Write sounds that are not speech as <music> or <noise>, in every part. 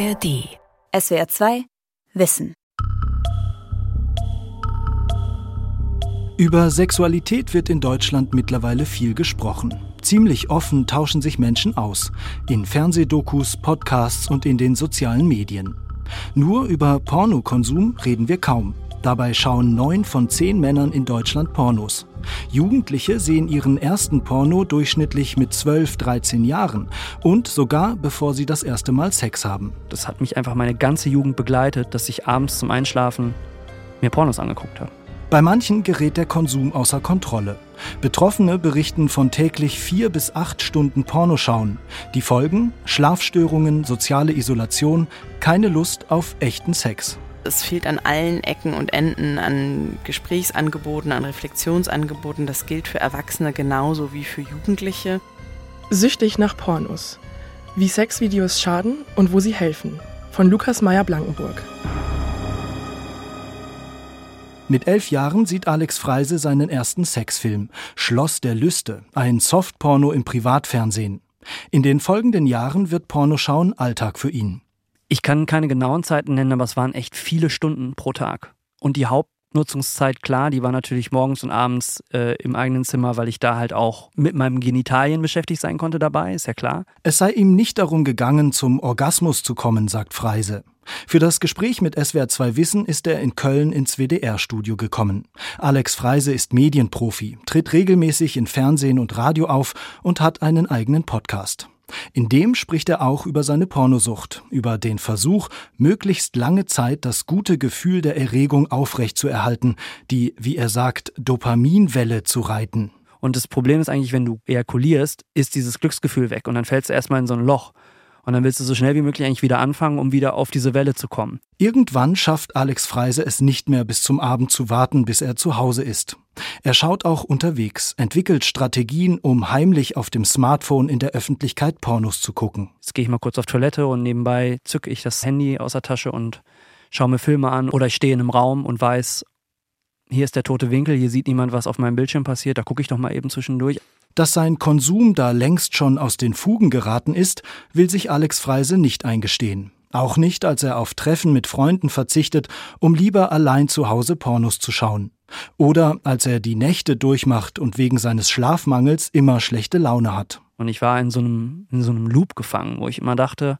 ARD. SWR 2 Wissen. Über Sexualität wird in Deutschland mittlerweile viel gesprochen. Ziemlich offen tauschen sich Menschen aus. In Fernsehdokus, Podcasts und in den sozialen Medien. Nur über Pornokonsum reden wir kaum. Dabei schauen neun von zehn Männern in Deutschland Pornos. Jugendliche sehen ihren ersten Porno durchschnittlich mit 12, 13 Jahren und sogar bevor sie das erste Mal Sex haben. Das hat mich einfach meine ganze Jugend begleitet, dass ich abends zum Einschlafen mir Pornos angeguckt habe. Bei manchen gerät der Konsum außer Kontrolle. Betroffene berichten von täglich vier bis acht Stunden Pornoschauen. Die Folgen? Schlafstörungen, soziale Isolation, keine Lust auf echten Sex. Es fehlt an allen Ecken und Enden an Gesprächsangeboten, an Reflexionsangeboten. Das gilt für Erwachsene genauso wie für Jugendliche. Süchtig nach Pornos. Wie Sexvideos schaden und wo sie helfen. Von Lukas Meyer-Blankenburg. Mit elf Jahren sieht Alex Freise seinen ersten Sexfilm Schloss der Lüste, ein Softporno im Privatfernsehen. In den folgenden Jahren wird Pornoschauen Alltag für ihn. Ich kann keine genauen Zeiten nennen, aber es waren echt viele Stunden pro Tag. Und die Hauptnutzungszeit, klar, die war natürlich morgens und abends äh, im eigenen Zimmer, weil ich da halt auch mit meinem Genitalien beschäftigt sein konnte dabei, ist ja klar. Es sei ihm nicht darum gegangen, zum Orgasmus zu kommen, sagt Freise. Für das Gespräch mit SWR 2 Wissen ist er in Köln ins WDR-Studio gekommen. Alex Freise ist Medienprofi, tritt regelmäßig in Fernsehen und Radio auf und hat einen eigenen Podcast. In dem spricht er auch über seine Pornosucht, über den Versuch, möglichst lange Zeit das gute Gefühl der Erregung aufrechtzuerhalten, die, wie er sagt, Dopaminwelle zu reiten. Und das Problem ist eigentlich, wenn du ejakulierst, ist dieses Glücksgefühl weg und dann fällst du erstmal in so ein Loch. Und dann willst du so schnell wie möglich eigentlich wieder anfangen, um wieder auf diese Welle zu kommen. Irgendwann schafft Alex Freise es nicht mehr bis zum Abend zu warten, bis er zu Hause ist. Er schaut auch unterwegs, entwickelt Strategien, um heimlich auf dem Smartphone in der Öffentlichkeit Pornos zu gucken. Jetzt gehe ich mal kurz auf Toilette und nebenbei zücke ich das Handy aus der Tasche und schaue mir Filme an oder ich stehe in einem Raum und weiß, hier ist der tote Winkel, hier sieht niemand, was auf meinem Bildschirm passiert, da gucke ich doch mal eben zwischendurch. Dass sein Konsum da längst schon aus den Fugen geraten ist, will sich Alex Freise nicht eingestehen. Auch nicht, als er auf Treffen mit Freunden verzichtet, um lieber allein zu Hause Pornos zu schauen. Oder als er die Nächte durchmacht und wegen seines Schlafmangels immer schlechte Laune hat. Und ich war in so einem, in so einem Loop gefangen, wo ich immer dachte,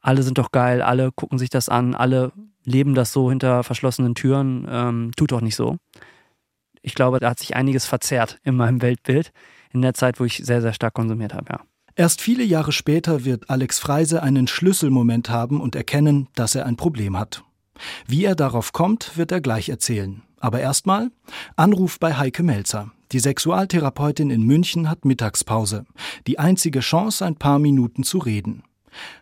alle sind doch geil, alle gucken sich das an, alle leben das so hinter verschlossenen Türen, ähm, tut doch nicht so. Ich glaube, da hat sich einiges verzerrt in meinem Weltbild in der Zeit, wo ich sehr, sehr stark konsumiert habe, ja. Erst viele Jahre später wird Alex Freise einen Schlüsselmoment haben und erkennen, dass er ein Problem hat. Wie er darauf kommt, wird er gleich erzählen. Aber erstmal Anruf bei Heike Melzer. Die Sexualtherapeutin in München hat Mittagspause. Die einzige Chance, ein paar Minuten zu reden.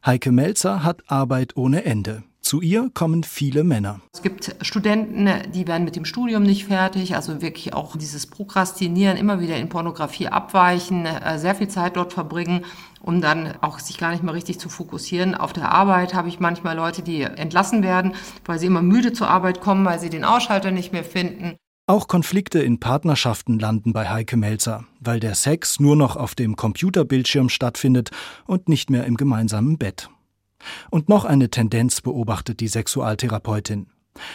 Heike Melzer hat Arbeit ohne Ende. Zu ihr kommen viele Männer. Es gibt Studenten, die werden mit dem Studium nicht fertig, also wirklich auch dieses Prokrastinieren, immer wieder in Pornografie abweichen, äh, sehr viel Zeit dort verbringen, um dann auch sich gar nicht mehr richtig zu fokussieren. Auf der Arbeit habe ich manchmal Leute, die entlassen werden, weil sie immer müde zur Arbeit kommen, weil sie den Ausschalter nicht mehr finden. Auch Konflikte in Partnerschaften landen bei Heike Melzer, weil der Sex nur noch auf dem Computerbildschirm stattfindet und nicht mehr im gemeinsamen Bett. Und noch eine Tendenz beobachtet die Sexualtherapeutin.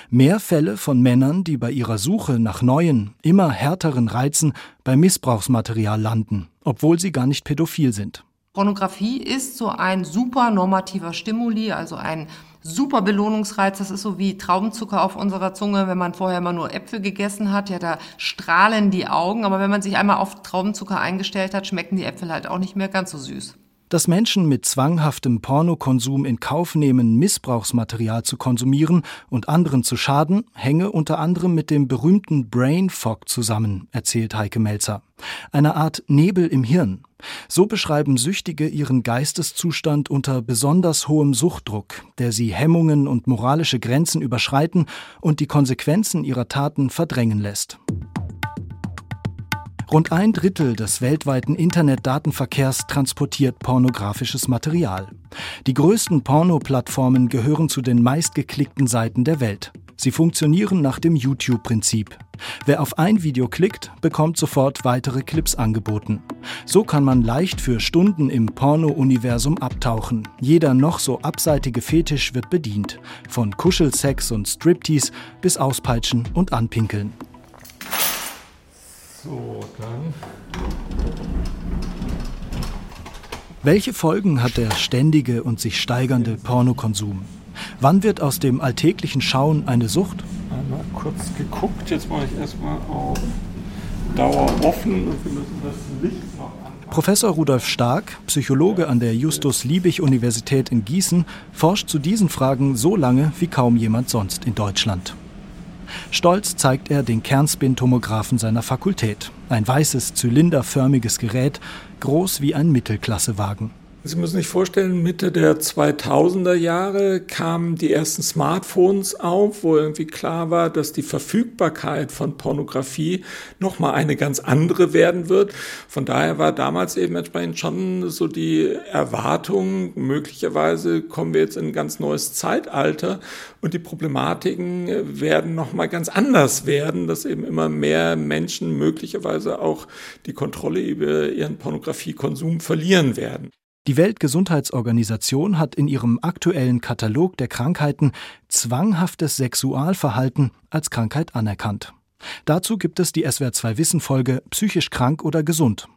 Mehr Fälle von Männern, die bei ihrer Suche nach neuen, immer härteren Reizen bei Missbrauchsmaterial landen, obwohl sie gar nicht pädophil sind. Pornografie ist so ein super normativer Stimuli, also ein super Belohnungsreiz. Das ist so wie Traubenzucker auf unserer Zunge, wenn man vorher immer nur Äpfel gegessen hat. Ja, da strahlen die Augen. Aber wenn man sich einmal auf Traubenzucker eingestellt hat, schmecken die Äpfel halt auch nicht mehr ganz so süß. Dass Menschen mit zwanghaftem Pornokonsum in Kauf nehmen, Missbrauchsmaterial zu konsumieren und anderen zu schaden, hänge unter anderem mit dem berühmten Brain Fog zusammen, erzählt Heike Melzer. Eine Art Nebel im Hirn. So beschreiben Süchtige ihren Geisteszustand unter besonders hohem Suchtdruck, der sie Hemmungen und moralische Grenzen überschreiten und die Konsequenzen ihrer Taten verdrängen lässt. Rund ein Drittel des weltweiten Internetdatenverkehrs transportiert pornografisches Material. Die größten Porno-Plattformen gehören zu den meistgeklickten Seiten der Welt. Sie funktionieren nach dem YouTube-Prinzip. Wer auf ein Video klickt, bekommt sofort weitere Clips angeboten. So kann man leicht für Stunden im Porno-Universum abtauchen. Jeder noch so abseitige Fetisch wird bedient. Von Kuschelsex und Striptease bis Auspeitschen und Anpinkeln. So, dann. Welche Folgen hat der ständige und sich steigernde Pornokonsum? Wann wird aus dem alltäglichen Schauen eine Sucht? Einmal kurz geguckt, jetzt mache ich erstmal auf Dauer offen und wir müssen das Licht noch anpassen. Professor Rudolf Stark, Psychologe an der Justus-Liebig-Universität in Gießen, forscht zu diesen Fragen so lange wie kaum jemand sonst in Deutschland. Stolz zeigt er den Kernspintomographen seiner Fakultät. Ein weißes, zylinderförmiges Gerät, groß wie ein Mittelklassewagen. Sie müssen sich vorstellen, Mitte der 2000er Jahre kamen die ersten Smartphones auf, wo irgendwie klar war, dass die Verfügbarkeit von Pornografie nochmal eine ganz andere werden wird. Von daher war damals eben entsprechend schon so die Erwartung, möglicherweise kommen wir jetzt in ein ganz neues Zeitalter und die Problematiken werden nochmal ganz anders werden, dass eben immer mehr Menschen möglicherweise auch die Kontrolle über ihren Pornografiekonsum verlieren werden. Die Weltgesundheitsorganisation hat in ihrem aktuellen Katalog der Krankheiten zwanghaftes Sexualverhalten als Krankheit anerkannt. Dazu gibt es die SWR2 Wissen Folge Psychisch krank oder gesund.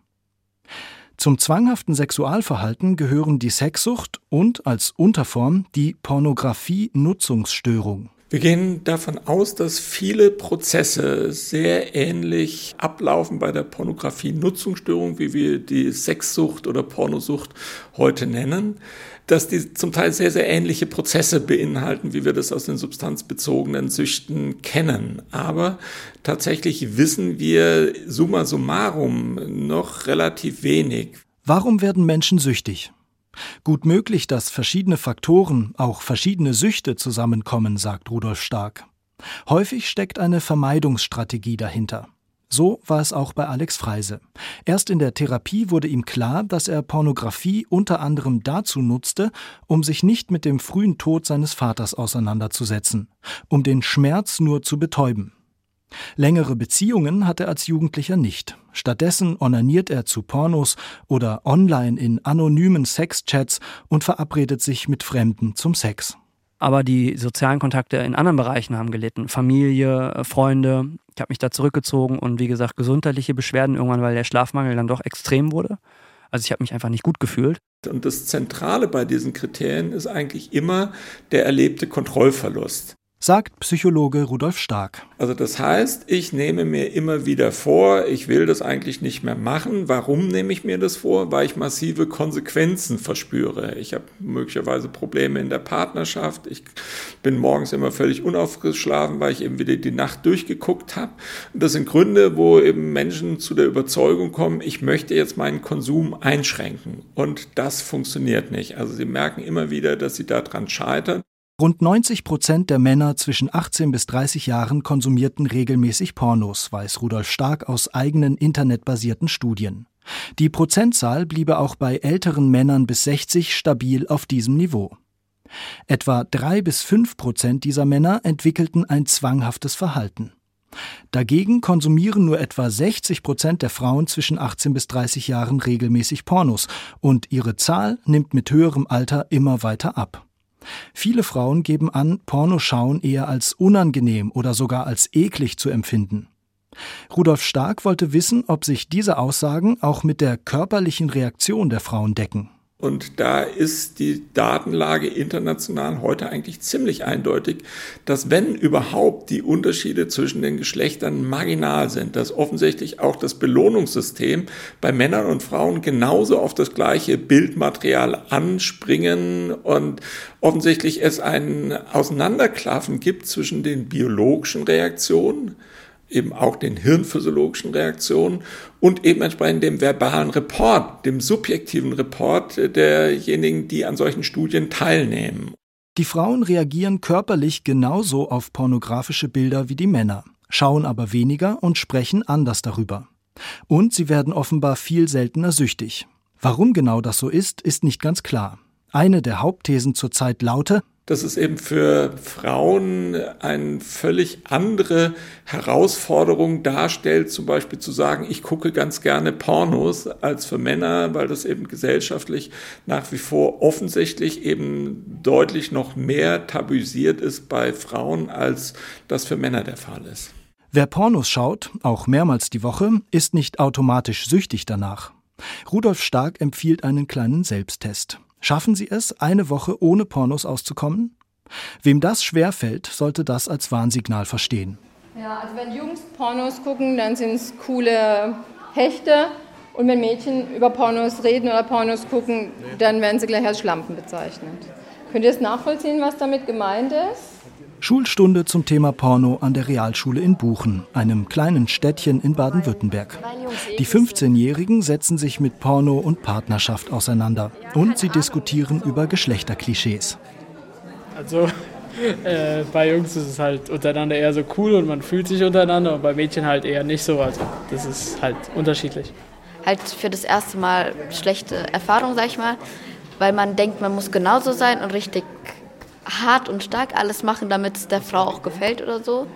Zum zwanghaften Sexualverhalten gehören die Sexsucht und als Unterform die Pornografie-Nutzungsstörung. Wir gehen davon aus, dass viele Prozesse sehr ähnlich ablaufen bei der Pornografie-Nutzungsstörung, wie wir die Sexsucht oder Pornosucht heute nennen, dass die zum Teil sehr, sehr ähnliche Prozesse beinhalten, wie wir das aus den substanzbezogenen Süchten kennen. Aber tatsächlich wissen wir summa summarum noch relativ wenig. Warum werden Menschen süchtig? Gut möglich, dass verschiedene Faktoren, auch verschiedene Süchte zusammenkommen, sagt Rudolf Stark. Häufig steckt eine Vermeidungsstrategie dahinter. So war es auch bei Alex Freise. Erst in der Therapie wurde ihm klar, dass er Pornografie unter anderem dazu nutzte, um sich nicht mit dem frühen Tod seines Vaters auseinanderzusetzen, um den Schmerz nur zu betäuben. Längere Beziehungen hat er als Jugendlicher nicht. Stattdessen onaniert er zu Pornos oder online in anonymen Sexchats und verabredet sich mit Fremden zum Sex. Aber die sozialen Kontakte in anderen Bereichen haben gelitten. Familie, äh, Freunde. Ich habe mich da zurückgezogen und wie gesagt, gesundheitliche Beschwerden irgendwann, weil der Schlafmangel dann doch extrem wurde. Also ich habe mich einfach nicht gut gefühlt. Und das Zentrale bei diesen Kriterien ist eigentlich immer der erlebte Kontrollverlust sagt Psychologe Rudolf Stark. Also das heißt, ich nehme mir immer wieder vor, ich will das eigentlich nicht mehr machen. Warum nehme ich mir das vor? Weil ich massive Konsequenzen verspüre. Ich habe möglicherweise Probleme in der Partnerschaft. Ich bin morgens immer völlig unaufgeschlafen, weil ich eben wieder die Nacht durchgeguckt habe. Und das sind Gründe, wo eben Menschen zu der Überzeugung kommen, ich möchte jetzt meinen Konsum einschränken. Und das funktioniert nicht. Also sie merken immer wieder, dass sie daran scheitern. Rund 90 Prozent der Männer zwischen 18 bis 30 Jahren konsumierten regelmäßig Pornos, weiß Rudolf Stark aus eigenen internetbasierten Studien. Die Prozentzahl bliebe auch bei älteren Männern bis 60 stabil auf diesem Niveau. Etwa drei bis fünf Prozent dieser Männer entwickelten ein zwanghaftes Verhalten. Dagegen konsumieren nur etwa 60 Prozent der Frauen zwischen 18 bis 30 Jahren regelmäßig Pornos und ihre Zahl nimmt mit höherem Alter immer weiter ab. Viele Frauen geben an, Pornoschauen eher als unangenehm oder sogar als eklig zu empfinden. Rudolf Stark wollte wissen, ob sich diese Aussagen auch mit der körperlichen Reaktion der Frauen decken. Und da ist die Datenlage international heute eigentlich ziemlich eindeutig, dass wenn überhaupt die Unterschiede zwischen den Geschlechtern marginal sind, dass offensichtlich auch das Belohnungssystem bei Männern und Frauen genauso auf das gleiche Bildmaterial anspringen und offensichtlich es ein Auseinanderklaffen gibt zwischen den biologischen Reaktionen, eben auch den hirnphysiologischen Reaktionen und eben entsprechend dem verbalen Report, dem subjektiven Report derjenigen, die an solchen Studien teilnehmen. Die Frauen reagieren körperlich genauso auf pornografische Bilder wie die Männer, schauen aber weniger und sprechen anders darüber. Und sie werden offenbar viel seltener süchtig. Warum genau das so ist, ist nicht ganz klar. Eine der Hauptthesen zurzeit laute, dass es eben für Frauen eine völlig andere Herausforderung darstellt, zum Beispiel zu sagen, ich gucke ganz gerne Pornos als für Männer, weil das eben gesellschaftlich nach wie vor offensichtlich eben deutlich noch mehr tabuisiert ist bei Frauen, als das für Männer der Fall ist. Wer Pornos schaut, auch mehrmals die Woche, ist nicht automatisch süchtig danach. Rudolf Stark empfiehlt einen kleinen Selbsttest. Schaffen Sie es, eine Woche ohne Pornos auszukommen? Wem das schwerfällt, sollte das als Warnsignal verstehen. Ja, also wenn Jungs Pornos gucken, dann sind es coole Hechte. Und wenn Mädchen über Pornos reden oder Pornos gucken, dann werden sie gleich als Schlampen bezeichnet. Könnt ihr es nachvollziehen, was damit gemeint ist? Schulstunde zum Thema Porno an der Realschule in Buchen, einem kleinen Städtchen in Baden-Württemberg. Die 15-Jährigen setzen sich mit Porno und Partnerschaft auseinander und sie diskutieren über Geschlechterklischees. Also äh, bei Jungs ist es halt untereinander eher so cool und man fühlt sich untereinander und bei Mädchen halt eher nicht so. Also das ist halt unterschiedlich. Halt für das erste Mal schlechte Erfahrung, sag ich mal, weil man denkt, man muss genauso sein und richtig hart und stark alles machen, damit es der Frau auch gefällt oder so.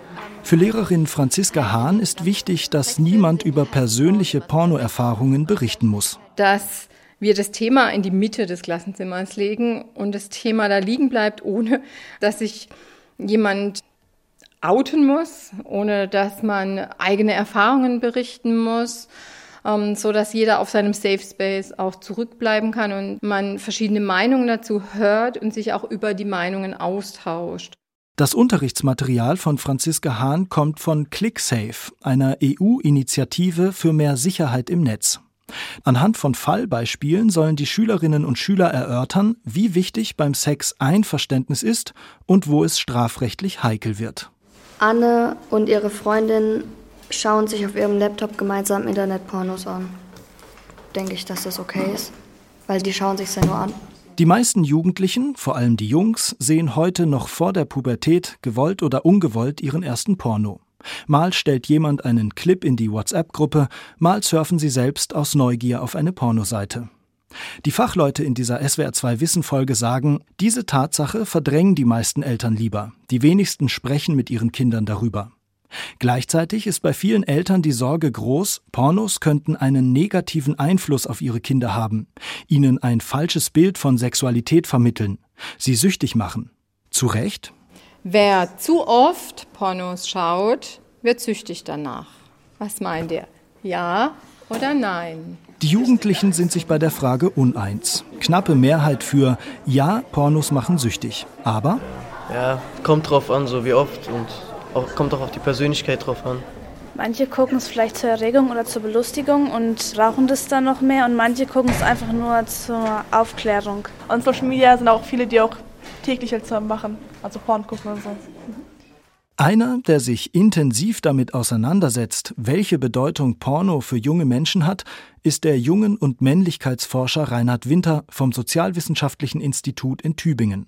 Für Lehrerin Franziska Hahn ist wichtig, dass niemand über persönliche Pornoerfahrungen berichten muss. Dass wir das Thema in die Mitte des Klassenzimmers legen und das Thema da liegen bleibt, ohne dass sich jemand outen muss, ohne dass man eigene Erfahrungen berichten muss ähm, so dass jeder auf seinem Safe Space auch zurückbleiben kann und man verschiedene Meinungen dazu hört und sich auch über die Meinungen austauscht. Das Unterrichtsmaterial von Franziska Hahn kommt von ClickSafe, einer EU-Initiative für mehr Sicherheit im Netz. Anhand von Fallbeispielen sollen die Schülerinnen und Schüler erörtern, wie wichtig beim Sex Einverständnis ist und wo es strafrechtlich heikel wird. Anne und ihre Freundin schauen sich auf ihrem Laptop gemeinsam Internetpornos an. Denke ich, dass das okay ist, weil die schauen sich ja nur an. Die meisten Jugendlichen, vor allem die Jungs, sehen heute noch vor der Pubertät, gewollt oder ungewollt, ihren ersten Porno. Mal stellt jemand einen Clip in die WhatsApp-Gruppe, mal surfen sie selbst aus Neugier auf eine Pornoseite. Die Fachleute in dieser SWR2 Wissen-Folge sagen, diese Tatsache verdrängen die meisten Eltern lieber. Die wenigsten sprechen mit ihren Kindern darüber. Gleichzeitig ist bei vielen Eltern die Sorge groß, Pornos könnten einen negativen Einfluss auf ihre Kinder haben, ihnen ein falsches Bild von Sexualität vermitteln, sie süchtig machen. Zu Recht? Wer zu oft Pornos schaut, wird süchtig danach. Was meint ihr? Ja oder nein? Die Jugendlichen sind sich bei der Frage uneins. Knappe Mehrheit für Ja, Pornos machen süchtig. Aber? Ja, kommt drauf an, so wie oft und auch, kommt auch auf die Persönlichkeit drauf an. Manche gucken es vielleicht zur Erregung oder zur Belustigung und rauchen das dann noch mehr und manche gucken es einfach nur zur Aufklärung. Und Social Media sind auch viele, die auch täglich jetzt machen, also Porn gucken und so. Einer, der sich intensiv damit auseinandersetzt, welche Bedeutung Porno für junge Menschen hat, ist der Jungen- und Männlichkeitsforscher Reinhard Winter vom Sozialwissenschaftlichen Institut in Tübingen.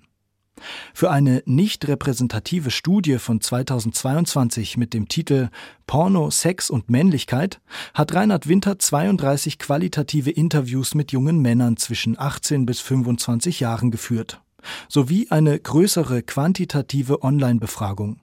Für eine nicht repräsentative Studie von 2022 mit dem Titel Porno, Sex und Männlichkeit hat Reinhard Winter 32 qualitative Interviews mit jungen Männern zwischen 18 bis 25 Jahren geführt, sowie eine größere quantitative Online-Befragung.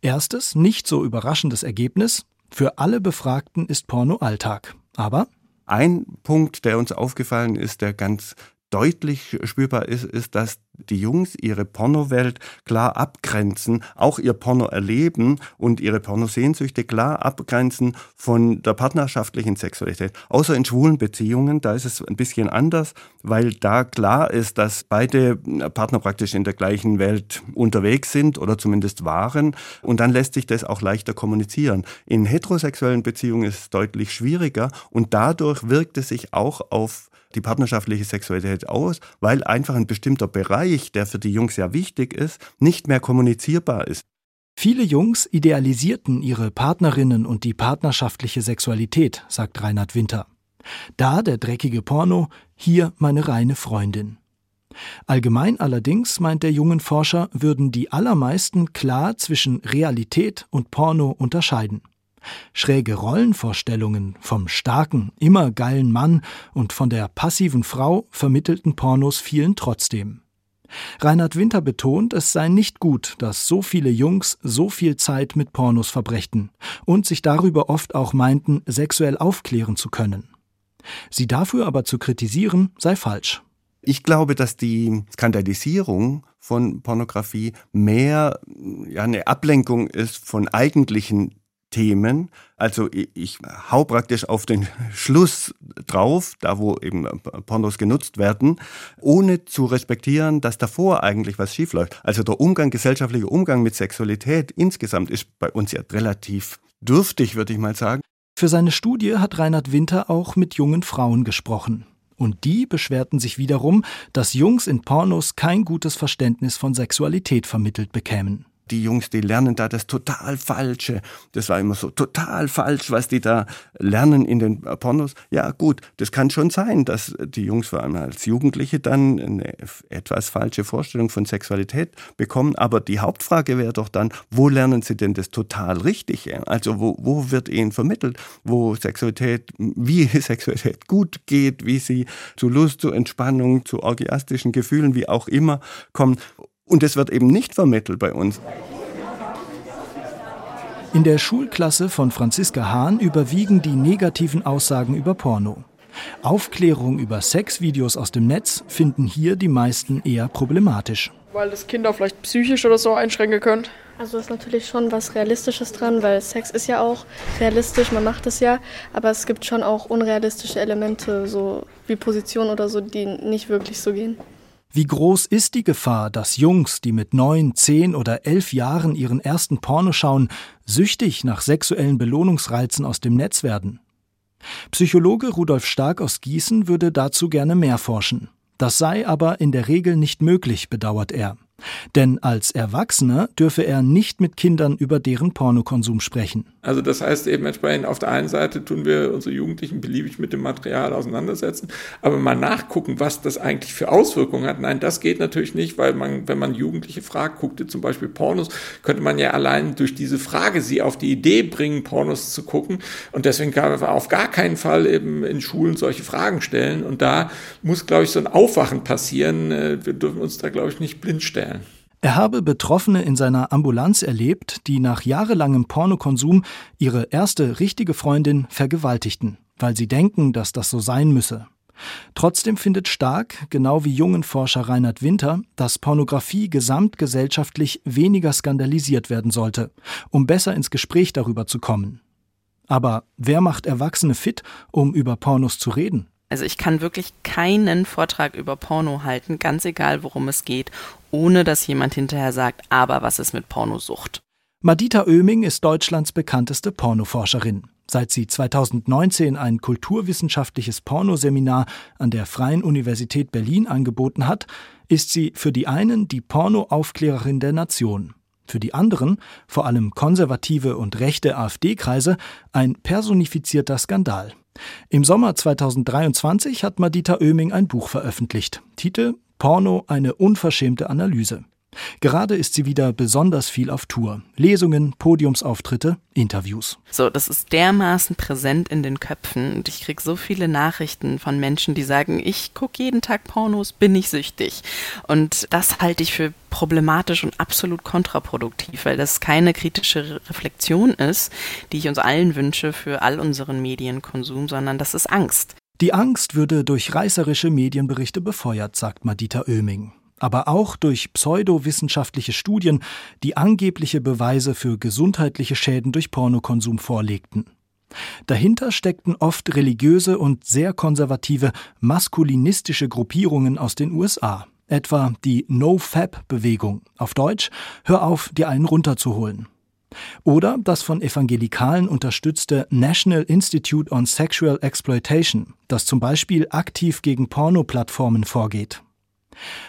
Erstes, nicht so überraschendes Ergebnis, für alle Befragten ist Porno Alltag. Aber ein Punkt, der uns aufgefallen ist, der ganz deutlich spürbar ist, ist, dass die Jungs ihre Pornowelt klar abgrenzen, auch ihr Porno erleben und ihre Pornosehnsüchte klar abgrenzen von der partnerschaftlichen Sexualität. Außer in schwulen Beziehungen, da ist es ein bisschen anders, weil da klar ist, dass beide Partner praktisch in der gleichen Welt unterwegs sind oder zumindest waren und dann lässt sich das auch leichter kommunizieren. In heterosexuellen Beziehungen ist es deutlich schwieriger und dadurch wirkt es sich auch auf die partnerschaftliche Sexualität aus, weil einfach ein bestimmter Bereich, der für die Jungs ja wichtig ist, nicht mehr kommunizierbar ist. Viele Jungs idealisierten ihre Partnerinnen und die partnerschaftliche Sexualität, sagt Reinhard Winter. Da der dreckige Porno, hier meine reine Freundin. Allgemein allerdings, meint der jungen Forscher, würden die allermeisten klar zwischen Realität und Porno unterscheiden. Schräge Rollenvorstellungen vom starken, immer geilen Mann und von der passiven Frau vermittelten Pornos vielen trotzdem. Reinhard Winter betont, es sei nicht gut, dass so viele Jungs so viel Zeit mit Pornos verbrächten und sich darüber oft auch meinten, sexuell aufklären zu können. Sie dafür aber zu kritisieren, sei falsch. Ich glaube, dass die Skandalisierung von Pornografie mehr ja, eine Ablenkung ist von eigentlichen Themen. Also ich, hau praktisch auf den Schluss drauf, da wo eben Pornos genutzt werden, ohne zu respektieren, dass davor eigentlich was schiefläuft. Also der Umgang, gesellschaftlicher Umgang mit Sexualität insgesamt ist bei uns ja relativ dürftig, würde ich mal sagen. Für seine Studie hat Reinhard Winter auch mit jungen Frauen gesprochen. Und die beschwerten sich wiederum, dass Jungs in Pornos kein gutes Verständnis von Sexualität vermittelt bekämen die Jungs, die lernen da das total Falsche. Das war immer so total falsch, was die da lernen in den Pornos. Ja, gut, das kann schon sein, dass die Jungs vor allem als Jugendliche dann eine etwas falsche Vorstellung von Sexualität bekommen. Aber die Hauptfrage wäre doch dann, wo lernen sie denn das total Richtige? Also wo, wo wird ihnen vermittelt, wo Sexualität, wie <laughs> Sexualität gut geht, wie sie zu Lust, zu Entspannung, zu orgiastischen Gefühlen, wie auch immer kommen. Und es wird eben nicht vermittelt bei uns. In der Schulklasse von Franziska Hahn überwiegen die negativen Aussagen über Porno. Aufklärung über Sexvideos aus dem Netz finden hier die meisten eher problematisch. Weil das Kinder vielleicht psychisch oder so einschränken können. Also ist natürlich schon was Realistisches dran, weil Sex ist ja auch realistisch, man macht es ja, aber es gibt schon auch unrealistische Elemente, so wie Positionen oder so, die nicht wirklich so gehen. Wie groß ist die Gefahr, dass Jungs, die mit neun, zehn oder elf Jahren ihren ersten Porno schauen, süchtig nach sexuellen Belohnungsreizen aus dem Netz werden? Psychologe Rudolf Stark aus Gießen würde dazu gerne mehr forschen. Das sei aber in der Regel nicht möglich, bedauert er. Denn als Erwachsener dürfe er nicht mit Kindern über deren Pornokonsum sprechen. Also das heißt eben entsprechend, auf der einen Seite tun wir unsere Jugendlichen beliebig mit dem Material auseinandersetzen, aber mal nachgucken, was das eigentlich für Auswirkungen hat. Nein, das geht natürlich nicht, weil man, wenn man Jugendliche fragt, guckte zum Beispiel Pornos, könnte man ja allein durch diese Frage sie auf die Idee bringen, Pornos zu gucken. Und deswegen kann man auf gar keinen Fall eben in Schulen solche Fragen stellen. Und da muss, glaube ich, so ein Aufwachen passieren. Äh, wir dürfen uns da, glaube ich, nicht blind stellen stellen. Er habe Betroffene in seiner Ambulanz erlebt, die nach jahrelangem Pornokonsum ihre erste richtige Freundin vergewaltigten, weil sie denken, dass das so sein müsse. Trotzdem findet Stark, genau wie jungen Forscher Reinhard Winter, dass Pornografie gesamtgesellschaftlich weniger skandalisiert werden sollte, um besser ins Gespräch darüber zu kommen. Aber wer macht Erwachsene fit, um über Pornos zu reden? Also ich kann wirklich keinen Vortrag über Porno halten, ganz egal worum es geht, ohne dass jemand hinterher sagt, aber was ist mit Pornosucht? Madita Oeming ist Deutschlands bekannteste Pornoforscherin. Seit sie 2019 ein kulturwissenschaftliches Pornoseminar an der Freien Universität Berlin angeboten hat, ist sie für die einen die Pornoaufklärerin der Nation, für die anderen, vor allem konservative und rechte AfD-Kreise, ein personifizierter Skandal. Im Sommer 2023 hat Madita Oeming ein Buch veröffentlicht. Titel Porno eine unverschämte Analyse. Gerade ist sie wieder besonders viel auf Tour. Lesungen, Podiumsauftritte, Interviews. So, das ist dermaßen präsent in den Köpfen und ich kriege so viele Nachrichten von Menschen, die sagen, ich gucke jeden Tag Pornos, bin ich süchtig. Und das halte ich für problematisch und absolut kontraproduktiv, weil das keine kritische Reflexion ist, die ich uns allen wünsche für all unseren Medienkonsum, sondern das ist Angst. Die Angst würde durch reißerische Medienberichte befeuert, sagt Madita Oeming aber auch durch pseudowissenschaftliche Studien, die angebliche Beweise für gesundheitliche Schäden durch Pornokonsum vorlegten. Dahinter steckten oft religiöse und sehr konservative maskulinistische Gruppierungen aus den USA, etwa die No-Fab-Bewegung, auf Deutsch Hör auf, dir einen runterzuholen. Oder das von Evangelikalen unterstützte National Institute on Sexual Exploitation, das zum Beispiel aktiv gegen Pornoplattformen vorgeht.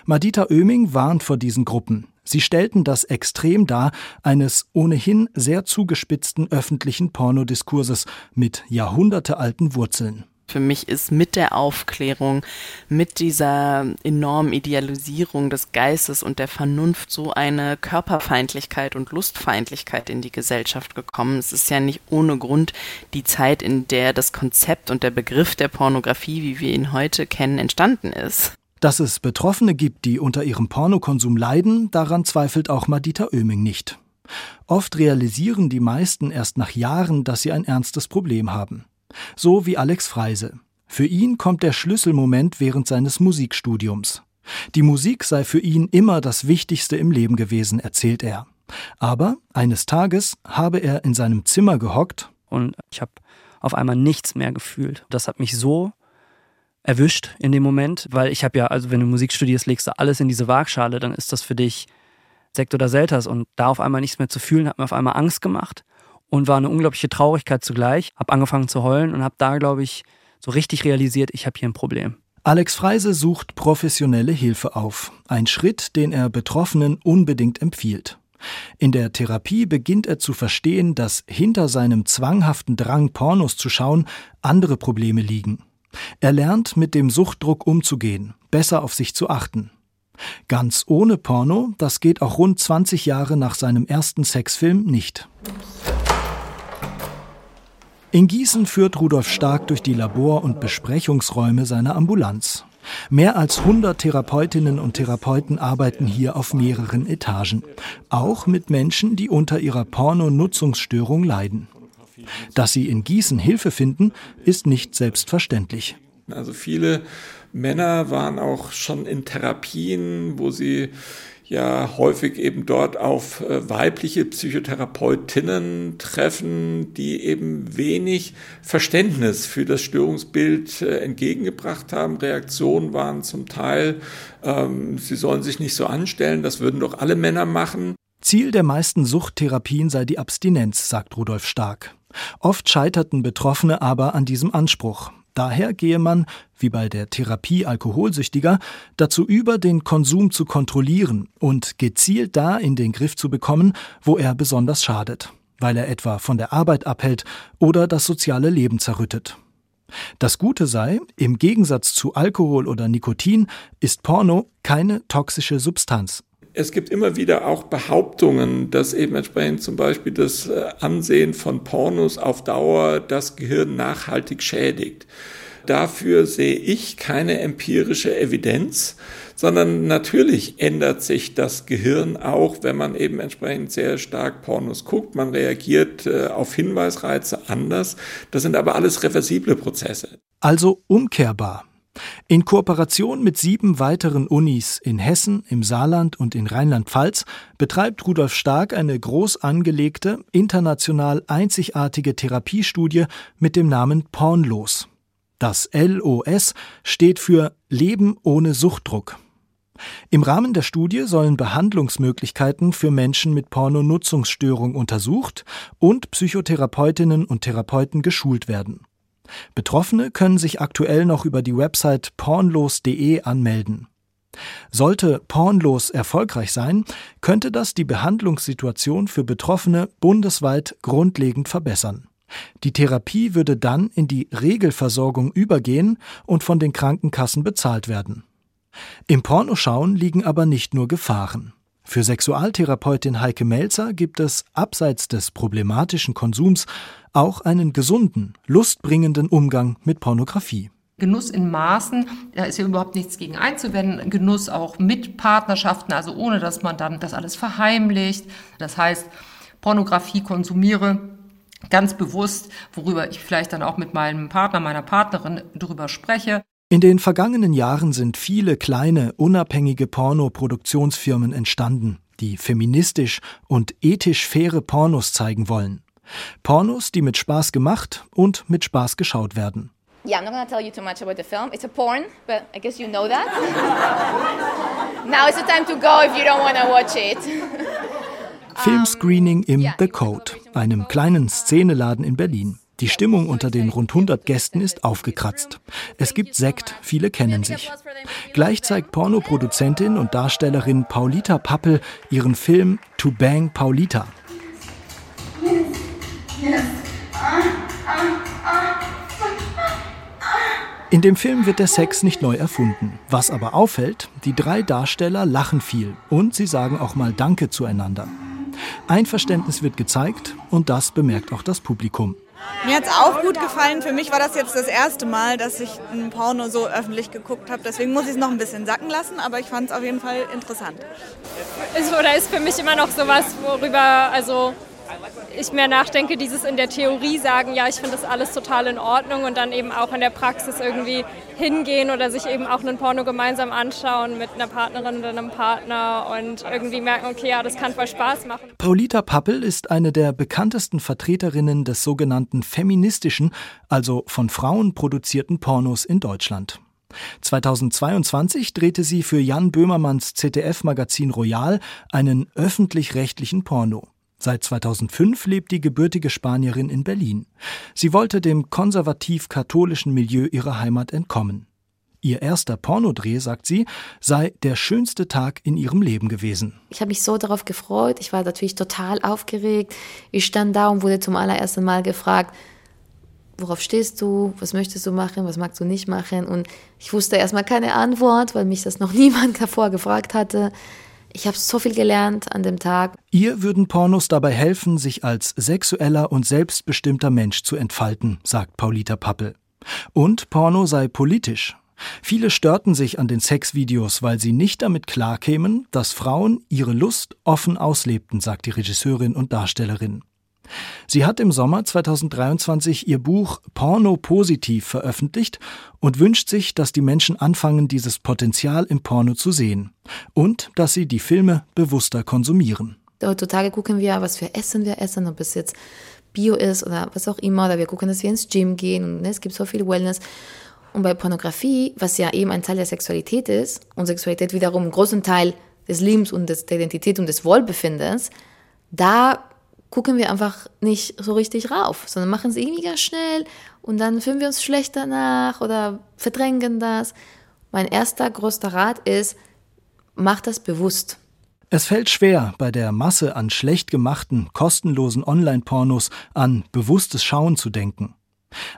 Madita Oeming warnt vor diesen Gruppen. Sie stellten das Extrem dar eines ohnehin sehr zugespitzten öffentlichen Pornodiskurses mit jahrhundertealten Wurzeln. Für mich ist mit der Aufklärung, mit dieser enormen Idealisierung des Geistes und der Vernunft so eine Körperfeindlichkeit und Lustfeindlichkeit in die Gesellschaft gekommen. Es ist ja nicht ohne Grund die Zeit, in der das Konzept und der Begriff der Pornografie, wie wir ihn heute kennen, entstanden ist. Dass es Betroffene gibt, die unter ihrem Pornokonsum leiden, daran zweifelt auch Madita Oeming nicht. Oft realisieren die meisten erst nach Jahren, dass sie ein ernstes Problem haben. So wie Alex Freise. Für ihn kommt der Schlüsselmoment während seines Musikstudiums. Die Musik sei für ihn immer das Wichtigste im Leben gewesen, erzählt er. Aber eines Tages habe er in seinem Zimmer gehockt und ich habe auf einmal nichts mehr gefühlt. Das hat mich so erwischt in dem Moment, weil ich habe ja, also wenn du Musik studierst, legst du alles in diese Waagschale, dann ist das für dich Sekt oder Selters und da auf einmal nichts mehr zu fühlen, hat mir auf einmal Angst gemacht und war eine unglaubliche Traurigkeit zugleich. Hab angefangen zu heulen und habe da, glaube ich, so richtig realisiert, ich habe hier ein Problem. Alex Freise sucht professionelle Hilfe auf. Ein Schritt, den er Betroffenen unbedingt empfiehlt. In der Therapie beginnt er zu verstehen, dass hinter seinem zwanghaften Drang, Pornos zu schauen, andere Probleme liegen. Er lernt, mit dem Suchtdruck umzugehen, besser auf sich zu achten. Ganz ohne Porno, das geht auch rund 20 Jahre nach seinem ersten Sexfilm nicht. In Gießen führt Rudolf Stark durch die Labor- und Besprechungsräume seiner Ambulanz. Mehr als 100 Therapeutinnen und Therapeuten arbeiten hier auf mehreren Etagen, auch mit Menschen, die unter ihrer Pornonutzungsstörung leiden. Dass sie in Gießen Hilfe finden, ist nicht selbstverständlich. Also viele Männer waren auch schon in Therapien, wo sie ja häufig eben dort auf äh, weibliche Psychotherapeutinnen treffen, die eben wenig Verständnis für das Störungsbild äh, entgegengebracht haben. Reaktionen waren zum Teil, ähm, sie sollen sich nicht so anstellen, das würden doch alle Männer machen. Ziel der meisten Suchttherapien sei die Abstinenz, sagt Rudolf Stark. Oft scheiterten Betroffene aber an diesem Anspruch. Daher gehe man, wie bei der Therapie Alkoholsüchtiger, dazu über, den Konsum zu kontrollieren und gezielt da in den Griff zu bekommen, wo er besonders schadet, weil er etwa von der Arbeit abhält oder das soziale Leben zerrüttet. Das Gute sei, im Gegensatz zu Alkohol oder Nikotin ist Porno keine toxische Substanz. Es gibt immer wieder auch Behauptungen, dass eben entsprechend zum Beispiel das äh, Ansehen von Pornos auf Dauer das Gehirn nachhaltig schädigt. Dafür sehe ich keine empirische Evidenz, sondern natürlich ändert sich das Gehirn auch, wenn man eben entsprechend sehr stark Pornos guckt. Man reagiert äh, auf Hinweisreize anders. Das sind aber alles reversible Prozesse. Also umkehrbar. In Kooperation mit sieben weiteren Unis in Hessen, im Saarland und in Rheinland-Pfalz betreibt Rudolf Stark eine groß angelegte, international einzigartige Therapiestudie mit dem Namen Pornlos. Das LOS steht für Leben ohne Suchtdruck. Im Rahmen der Studie sollen Behandlungsmöglichkeiten für Menschen mit Pornonutzungsstörung untersucht und Psychotherapeutinnen und Therapeuten geschult werden. Betroffene können sich aktuell noch über die Website pornlos.de anmelden. Sollte Pornlos erfolgreich sein, könnte das die Behandlungssituation für Betroffene bundesweit grundlegend verbessern. Die Therapie würde dann in die Regelversorgung übergehen und von den Krankenkassen bezahlt werden. Im Pornoschauen liegen aber nicht nur Gefahren. Für Sexualtherapeutin Heike Melzer gibt es abseits des problematischen Konsums auch einen gesunden, lustbringenden Umgang mit Pornografie. Genuss in Maßen, da ist ja überhaupt nichts gegen einzuwenden. Genuss auch mit Partnerschaften, also ohne dass man dann das alles verheimlicht. Das heißt, Pornografie konsumiere ganz bewusst, worüber ich vielleicht dann auch mit meinem Partner, meiner Partnerin drüber spreche. In den vergangenen Jahren sind viele kleine, unabhängige Pornoproduktionsfirmen entstanden, die feministisch und ethisch faire Pornos zeigen wollen. Pornos, die mit Spaß gemacht und mit Spaß geschaut werden. Yeah, I'm not to tell you too much about the film. It's a porn, but I guess you know that. <laughs> Now is the time to go if you don't want to watch it. Filmscreening im The Code, einem kleinen Szeneladen in Berlin. Die Stimmung unter den rund 100 Gästen ist aufgekratzt. Es gibt Sekt, viele kennen sich. Gleich zeigt Pornoproduzentin und Darstellerin Paulita Pappel ihren Film To Bang Paulita. In dem Film wird der Sex nicht neu erfunden. Was aber auffällt, die drei Darsteller lachen viel und sie sagen auch mal Danke zueinander. Einverständnis wird gezeigt und das bemerkt auch das Publikum. Mir hat es auch gut gefallen. Für mich war das jetzt das erste Mal, dass ich ein Porno so öffentlich geguckt habe. Deswegen muss ich es noch ein bisschen sacken lassen, aber ich fand es auf jeden Fall interessant. Ist oder ist für mich immer noch sowas, worüber also ich mehr nachdenke, dieses in der Theorie sagen, ja, ich finde das alles total in Ordnung und dann eben auch in der Praxis irgendwie hingehen oder sich eben auch einen Porno gemeinsam anschauen mit einer Partnerin oder einem Partner und irgendwie merken, okay, ja, das kann voll Spaß machen. Paulita Pappel ist eine der bekanntesten Vertreterinnen des sogenannten feministischen, also von Frauen produzierten Pornos in Deutschland. 2022 drehte sie für Jan Böhmermanns ZDF-Magazin Royal einen öffentlich-rechtlichen Porno. Seit 2005 lebt die gebürtige Spanierin in Berlin. Sie wollte dem konservativ-katholischen Milieu ihrer Heimat entkommen. Ihr erster Pornodreh, sagt sie, sei der schönste Tag in ihrem Leben gewesen. Ich habe mich so darauf gefreut. Ich war natürlich total aufgeregt. Ich stand da und wurde zum allerersten Mal gefragt, worauf stehst du? Was möchtest du machen? Was magst du nicht machen? Und ich wusste erstmal keine Antwort, weil mich das noch <laughs> niemand davor gefragt hatte. Ich habe so viel gelernt an dem Tag. Ihr würden Pornos dabei helfen, sich als sexueller und selbstbestimmter Mensch zu entfalten, sagt Paulita Pappel. Und Porno sei politisch. Viele störten sich an den Sexvideos, weil sie nicht damit klarkämen, dass Frauen ihre Lust offen auslebten, sagt die Regisseurin und Darstellerin. Sie hat im Sommer 2023 ihr Buch Porno positiv veröffentlicht und wünscht sich, dass die Menschen anfangen, dieses Potenzial im Porno zu sehen und dass sie die Filme bewusster konsumieren. Heutzutage gucken wir, was für Essen wir essen, ob es jetzt Bio ist oder was auch immer, oder wir gucken, dass wir ins Gym gehen und ne, es gibt so viel Wellness. Und bei Pornografie, was ja eben ein Teil der Sexualität ist und Sexualität wiederum einen großen Teil des Lebens und des, der Identität und des Wohlbefindens, da gucken wir einfach nicht so richtig rauf, sondern machen es irgendwie ganz schnell und dann fühlen wir uns schlecht danach oder verdrängen das. Mein erster größter Rat ist, mach das bewusst. Es fällt schwer, bei der Masse an schlecht gemachten, kostenlosen Online-Pornos an bewusstes Schauen zu denken.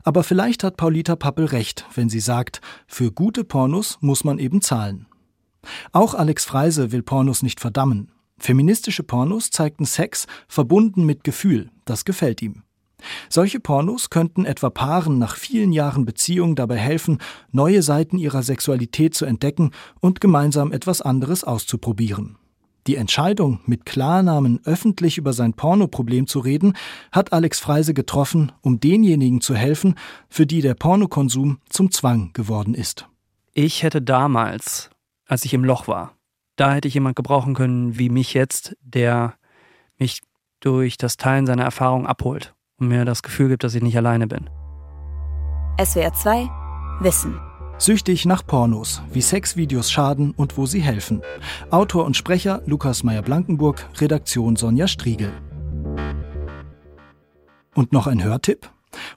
Aber vielleicht hat Paulita Pappel recht, wenn sie sagt, für gute Pornos muss man eben zahlen. Auch Alex Freise will Pornos nicht verdammen. Feministische Pornos zeigten Sex verbunden mit Gefühl, das gefällt ihm. Solche Pornos könnten etwa Paaren nach vielen Jahren Beziehung dabei helfen, neue Seiten ihrer Sexualität zu entdecken und gemeinsam etwas anderes auszuprobieren. Die Entscheidung, mit Klarnamen öffentlich über sein Pornoproblem zu reden, hat Alex Freise getroffen, um denjenigen zu helfen, für die der Pornokonsum zum Zwang geworden ist. Ich hätte damals, als ich im Loch war, da hätte ich jemand gebrauchen können wie mich jetzt, der mich durch das Teilen seiner Erfahrungen abholt und mir das Gefühl gibt, dass ich nicht alleine bin. SWR 2 Wissen. Süchtig nach Pornos, wie Sexvideos schaden und wo sie helfen. Autor und Sprecher Lukas Meyer-Blankenburg, Redaktion Sonja Striegel. Und noch ein Hörtipp?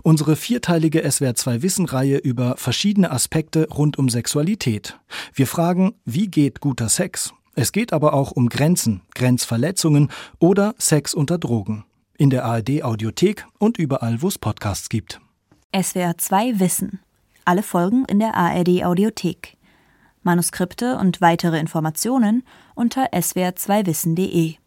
Unsere vierteilige SWR2 Wissen-Reihe über verschiedene Aspekte rund um Sexualität. Wir fragen, wie geht guter Sex? Es geht aber auch um Grenzen, Grenzverletzungen oder Sex unter Drogen. In der ARD Audiothek und überall, wo es Podcasts gibt. SWR2 Wissen. Alle Folgen in der ARD Audiothek. Manuskripte und weitere Informationen unter swr2wissen.de.